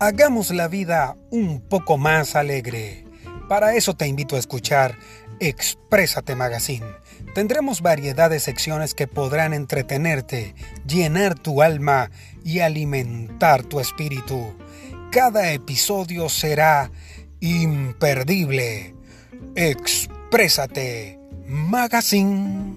Hagamos la vida un poco más alegre. Para eso te invito a escuchar Exprésate Magazine. Tendremos variedad de secciones que podrán entretenerte, llenar tu alma y alimentar tu espíritu. Cada episodio será imperdible. Exprésate Magazine.